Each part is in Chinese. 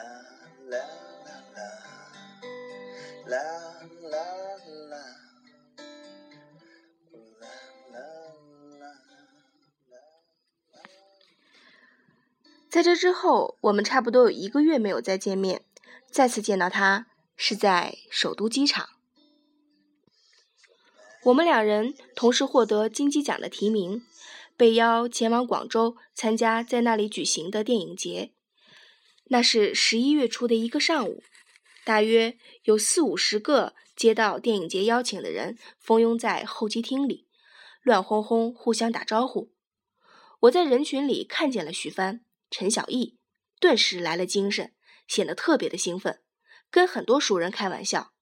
啦啦啦啦啦啦啦啦啦在这之后，我们差不多有一个月没有再见面。再次见到他是在首都机场，我们两人同时获得金鸡奖的提名，被邀前往广州参加在那里举行的电影节。那是十一月初的一个上午，大约有四五十个接到电影节邀请的人蜂拥在候机厅里，乱哄哄互相打招呼。我在人群里看见了徐帆、陈小艺，顿时来了精神。显得特别的兴奋，跟很多熟人开玩笑，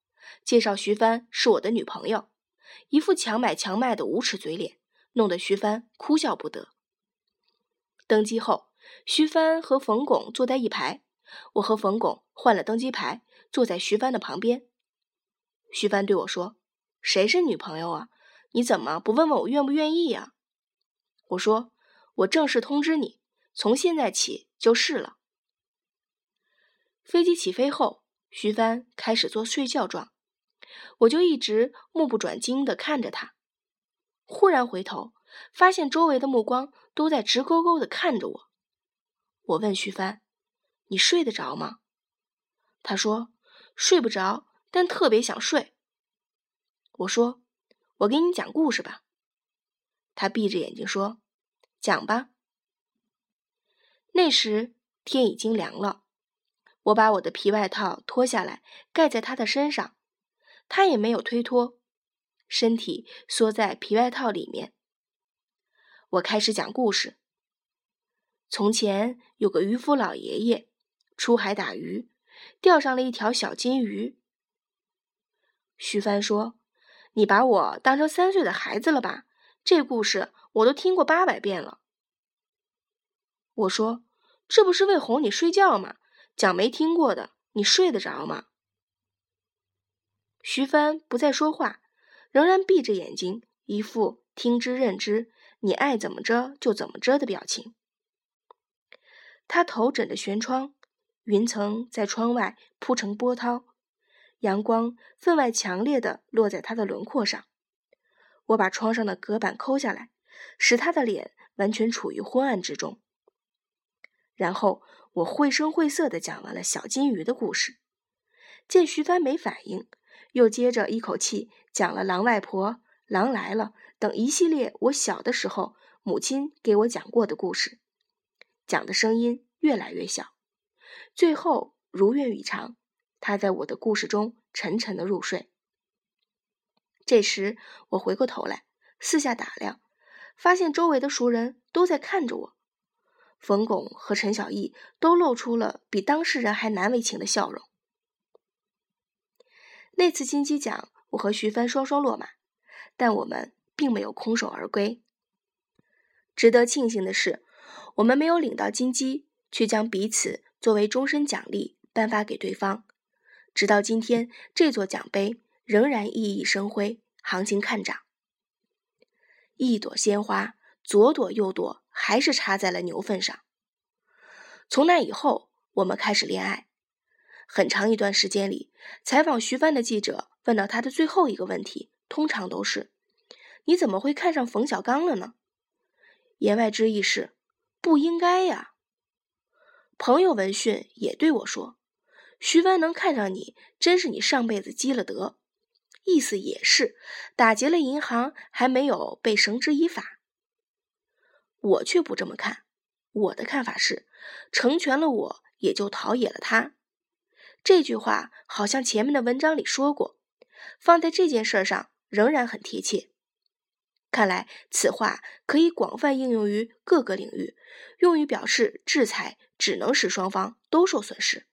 介绍徐帆是我的女朋友，一副强买强卖的无耻嘴脸，弄得徐帆哭笑不得。登机后，徐帆和冯巩坐在一排，我和冯巩换了登机牌，坐在徐帆的旁边。徐帆对我说：“谁是女朋友啊？你怎么不问问我愿不愿意呀？”我说：“我正式通知你，从现在起就是了。”飞机起飞后，徐帆开始做睡觉状，我就一直目不转睛地看着他。忽然回头，发现周围的目光都在直勾勾地看着我。我问徐帆：“你睡得着吗？”他说：“睡不着，但特别想睡。”我说：“我给你讲故事吧。”他闭着眼睛说：“讲吧。”那时天已经凉了。我把我的皮外套脱下来盖在他的身上，他也没有推脱，身体缩在皮外套里面。我开始讲故事。从前有个渔夫老爷爷出海打鱼，钓上了一条小金鱼。徐帆说：“你把我当成三岁的孩子了吧？这故事我都听过八百遍了。”我说：“这不是为哄你睡觉吗？”讲没听过的，你睡得着吗？徐帆不再说话，仍然闭着眼睛，一副听之任之，你爱怎么着就怎么着的表情。他头枕着舷窗，云层在窗外铺成波涛，阳光分外强烈的落在他的轮廓上。我把窗上的隔板抠下来，使他的脸完全处于昏暗之中。然后我绘声绘色地讲完了小金鱼的故事，见徐帆没反应，又接着一口气讲了狼外婆、狼来了等一系列我小的时候母亲给我讲过的故事，讲的声音越来越小，最后如愿以偿，他在我的故事中沉沉的入睡。这时我回过头来，四下打量，发现周围的熟人都在看着我。冯巩和陈小艺都露出了比当事人还难为情的笑容。那次金鸡奖，我和徐帆双双落马，但我们并没有空手而归。值得庆幸的是，我们没有领到金鸡，却将彼此作为终身奖励颁发给对方。直到今天，这座奖杯仍然熠熠生辉，行情看涨。一朵鲜花，左朵右朵。还是插在了牛粪上。从那以后，我们开始恋爱。很长一段时间里，采访徐帆的记者问到他的最后一个问题，通常都是：“你怎么会看上冯小刚了呢？”言外之意是不应该呀。朋友闻讯也对我说：“徐帆能看上你，真是你上辈子积了德。”意思也是打劫了银行还没有被绳之以法。我却不这么看，我的看法是，成全了我，也就陶冶了他。这句话好像前面的文章里说过，放在这件事上仍然很贴切。看来此话可以广泛应用于各个领域，用于表示制裁只能使双方都受损失。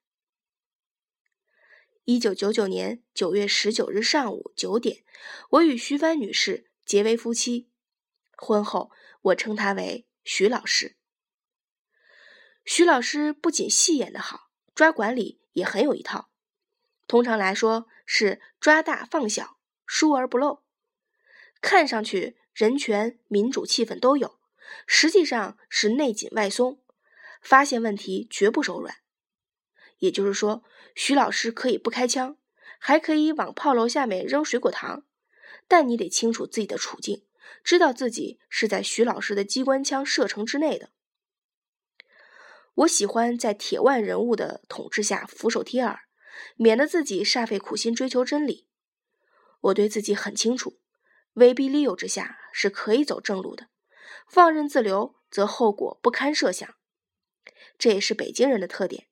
一九九九年九月十九日上午九点，我与徐帆女士结为夫妻，婚后。我称她为徐老师。徐老师不仅戏演得好，抓管理也很有一套。通常来说是抓大放小，疏而不漏。看上去人权、民主气氛都有，实际上是内紧外松。发现问题绝不手软。也就是说，徐老师可以不开枪，还可以往炮楼下面扔水果糖，但你得清楚自己的处境，知道自己是在徐老师的机关枪射程之内的。我喜欢在铁腕人物的统治下俯首帖耳，免得自己煞费苦心追求真理。我对自己很清楚，威逼利诱之下是可以走正路的，放任自流则后果不堪设想。这也是北京人的特点，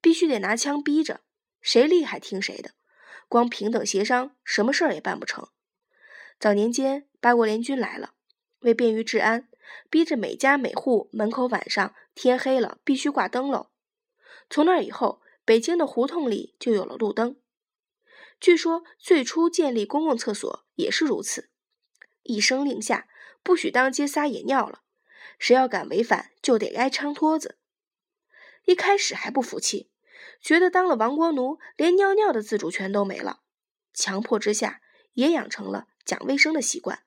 必须得拿枪逼着，谁厉害听谁的，光平等协商什么事儿也办不成。早年间八国联军来了，为便于治安。逼着每家每户门口晚上天黑了必须挂灯笼。从那以后，北京的胡同里就有了路灯。据说最初建立公共厕所也是如此，一声令下，不许当街撒野尿了，谁要敢违反，就得挨枪托子。一开始还不服气，觉得当了亡国奴，连尿尿的自主权都没了，强迫之下，也养成了讲卫生的习惯。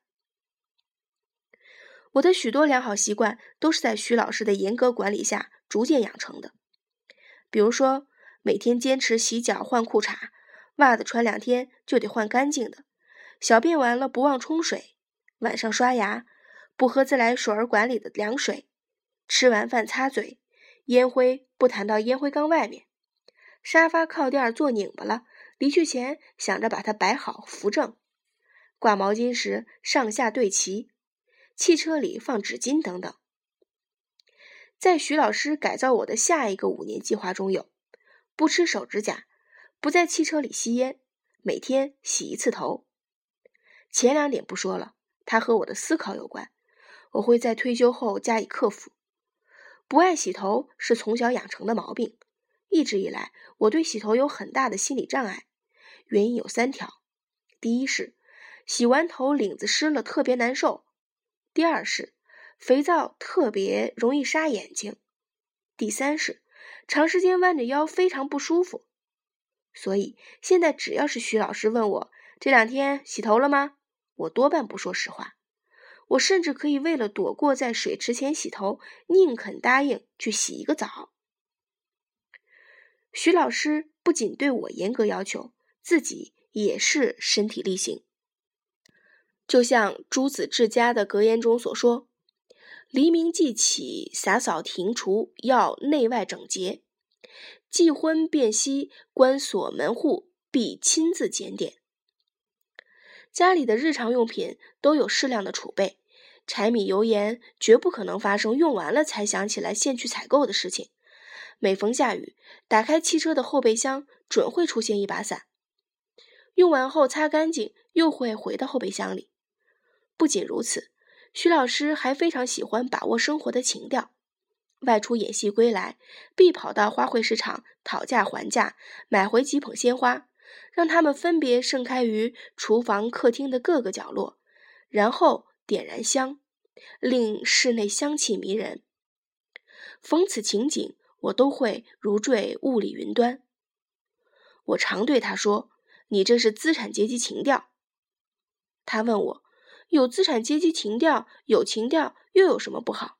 我的许多良好习惯都是在徐老师的严格管理下逐渐养成的，比如说每天坚持洗脚换裤衩，袜子穿两天就得换干净的，小便完了不忘冲水，晚上刷牙不喝自来水管里的凉水，吃完饭擦嘴，烟灰不弹到烟灰缸外面，沙发靠垫坐拧巴了，离去前想着把它摆好扶正，挂毛巾时上下对齐。汽车里放纸巾等等，在徐老师改造我的下一个五年计划中有：不吃手指甲，不在汽车里吸烟，每天洗一次头。前两点不说了，它和我的思考有关，我会在退休后加以克服。不爱洗头是从小养成的毛病，一直以来我对洗头有很大的心理障碍，原因有三条：第一是洗完头领子湿了特别难受。第二是，肥皂特别容易杀眼睛；第三是，长时间弯着腰非常不舒服。所以现在只要是徐老师问我这两天洗头了吗，我多半不说实话。我甚至可以为了躲过在水池前洗头，宁肯答应去洗一个澡。徐老师不仅对我严格要求，自己也是身体力行。就像朱子治家的格言中所说：“黎明即起，洒扫庭除，要内外整洁；既婚便息，关锁门户，必亲自检点。”家里的日常用品都有适量的储备，柴米油盐绝不可能发生用完了才想起来现去采购的事情。每逢下雨，打开汽车的后备箱，准会出现一把伞。用完后擦干净，又会回到后备箱里。不仅如此，徐老师还非常喜欢把握生活的情调。外出演戏归来，必跑到花卉市场讨价还价，买回几捧鲜花，让它们分别盛开于厨房、客厅的各个角落，然后点燃香，令室内香气迷人。逢此情景，我都会如坠雾里云端。我常对他说：“你这是资产阶级情调。”他问我。有资产阶级情调，有情调又有什么不好？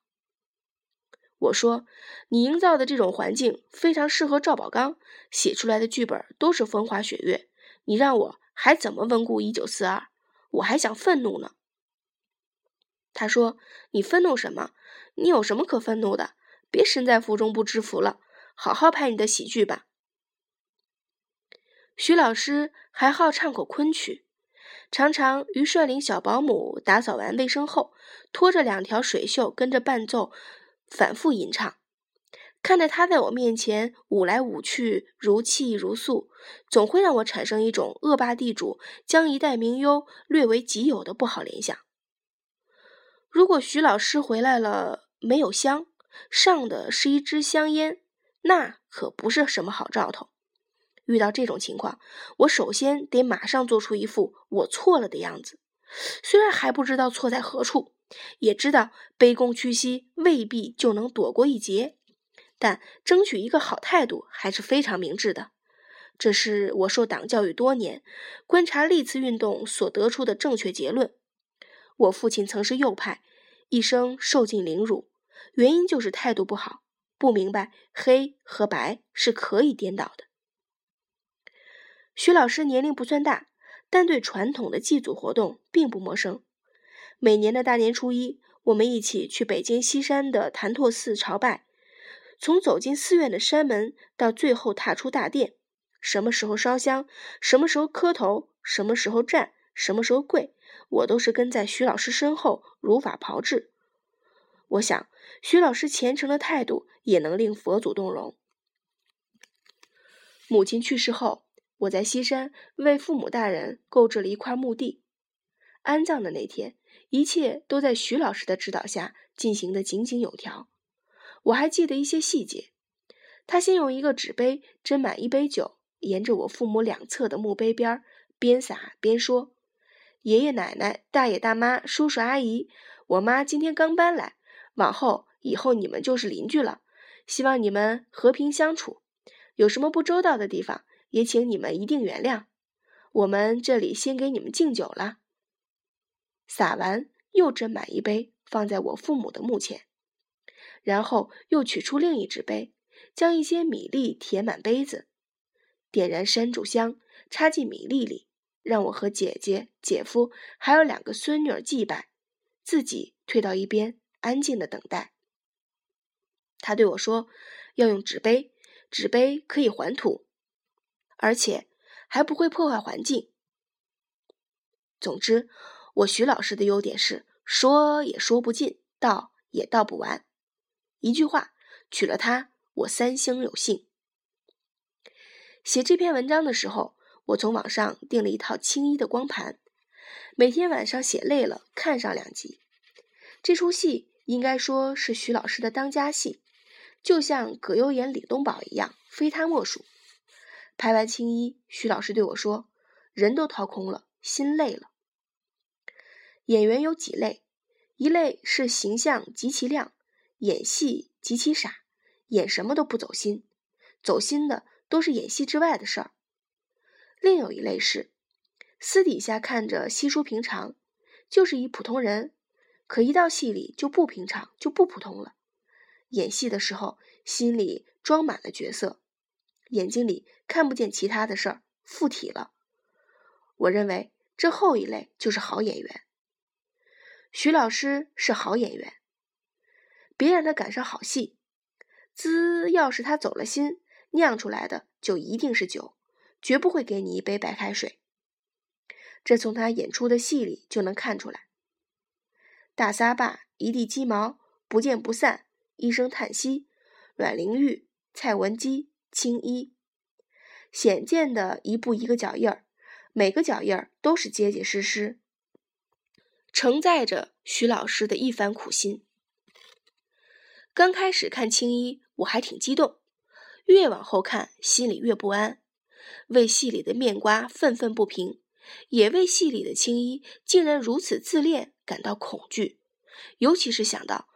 我说，你营造的这种环境非常适合赵宝刚写出来的剧本，都是风花雪月。你让我还怎么温故一九四二？我还想愤怒呢。他说：“你愤怒什么？你有什么可愤怒的？别身在福中不知福了，好好拍你的喜剧吧。”徐老师还好唱口昆曲。常常于率领小保姆打扫完卫生后，拖着两条水袖跟着伴奏，反复吟唱。看着他在我面前舞来舞去，如泣如诉，总会让我产生一种恶霸地主将一代名优略为己有的不好联想。如果徐老师回来了没有香，上的是一支香烟，那可不是什么好兆头。遇到这种情况，我首先得马上做出一副我错了的样子。虽然还不知道错在何处，也知道卑躬屈膝未必就能躲过一劫，但争取一个好态度还是非常明智的。这是我受党教育多年，观察历次运动所得出的正确结论。我父亲曾是右派，一生受尽凌辱，原因就是态度不好。不明白黑和白是可以颠倒的。徐老师年龄不算大，但对传统的祭祖活动并不陌生。每年的大年初一，我们一起去北京西山的潭柘寺朝拜。从走进寺院的山门到最后踏出大殿，什么时候烧香，什么时候磕头，什么时候站，什么时候跪，我都是跟在徐老师身后如法炮制。我想，徐老师虔诚的态度也能令佛祖动容。母亲去世后，我在西山为父母大人购置了一块墓地。安葬的那天，一切都在徐老师的指导下进行的井井有条。我还记得一些细节。他先用一个纸杯斟满一杯酒，沿着我父母两侧的墓碑边边洒边说：“爷爷奶奶、大爷大妈、叔叔阿姨，我妈今天刚搬来，往后以后你们就是邻居了。希望你们和平相处，有什么不周到的地方，也请你们一定原谅。我们这里先给你们敬酒了。”洒完，又斟满一杯，放在我父母的墓前。然后又取出另一只杯，将一些米粒填满杯子，点燃山竹香，插进米粒里，让我和姐姐、姐夫还有两个孙女儿祭拜，自己退到一边，安静的等待。他对我说：“要用纸杯，纸杯可以还土，而且还不会破坏环境。”总之，我徐老师的优点是说也说不尽，道也道不完。一句话，娶了她，我三生有幸。写这篇文章的时候，我从网上订了一套青衣的光盘，每天晚上写累了看上两集。这出戏应该说是徐老师的当家戏，就像葛优演李东宝一样，非他莫属。拍完青衣，徐老师对我说：“人都掏空了，心累了。”演员有几类，一类是形象极其亮。演戏极其傻，演什么都不走心，走心的都是演戏之外的事儿。另有一类是私底下看着稀疏平常，就是一普通人，可一到戏里就不平常，就不普通了。演戏的时候心里装满了角色，眼睛里看不见其他的事儿，附体了。我认为这后一类就是好演员。徐老师是好演员。别让他赶上好戏，滋！要是他走了心，酿出来的就一定是酒，绝不会给你一杯白开水。这从他演出的戏里就能看出来。大撒把、一地鸡毛、不见不散、一声叹息、阮玲玉、蔡文姬、青衣，显见的一步一个脚印儿，每个脚印儿都是结结实实，承载着徐老师的一番苦心。刚开始看青衣，我还挺激动；越往后看，心里越不安，为戏里的面瓜愤愤不平，也为戏里的青衣竟然如此自恋感到恐惧。尤其是想到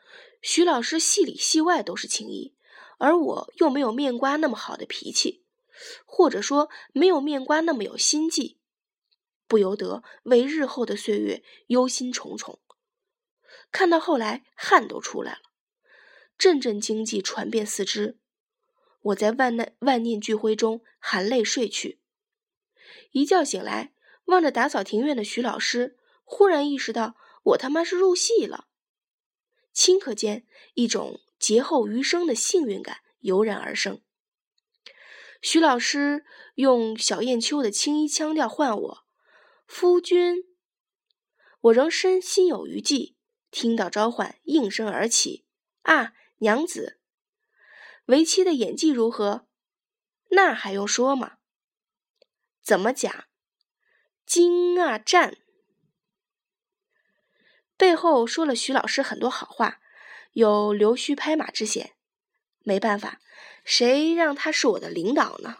徐老师戏里戏外都是青衣，而我又没有面瓜那么好的脾气，或者说没有面瓜那么有心计，不由得为日后的岁月忧心忡忡。看到后来，汗都出来了。阵阵惊悸传遍四肢，我在万难万念俱灰中含泪睡去。一觉醒来，望着打扫庭院的徐老师，忽然意识到我他妈是入戏了。顷刻间，一种劫后余生的幸运感油然而生。徐老师用小燕秋的青衣腔调唤我：“夫君。”我仍身心有余悸，听到召唤，应声而起。啊！娘子，为妻的演技如何？那还用说吗？怎么讲？精啊，战！背后说了徐老师很多好话，有溜须拍马之嫌。没办法，谁让他是我的领导呢？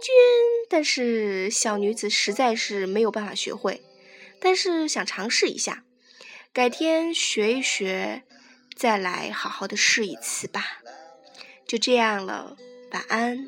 君，但是小女子实在是没有办法学会，但是想尝试一下，改天学一学，再来好好的试一次吧。就这样了，晚安。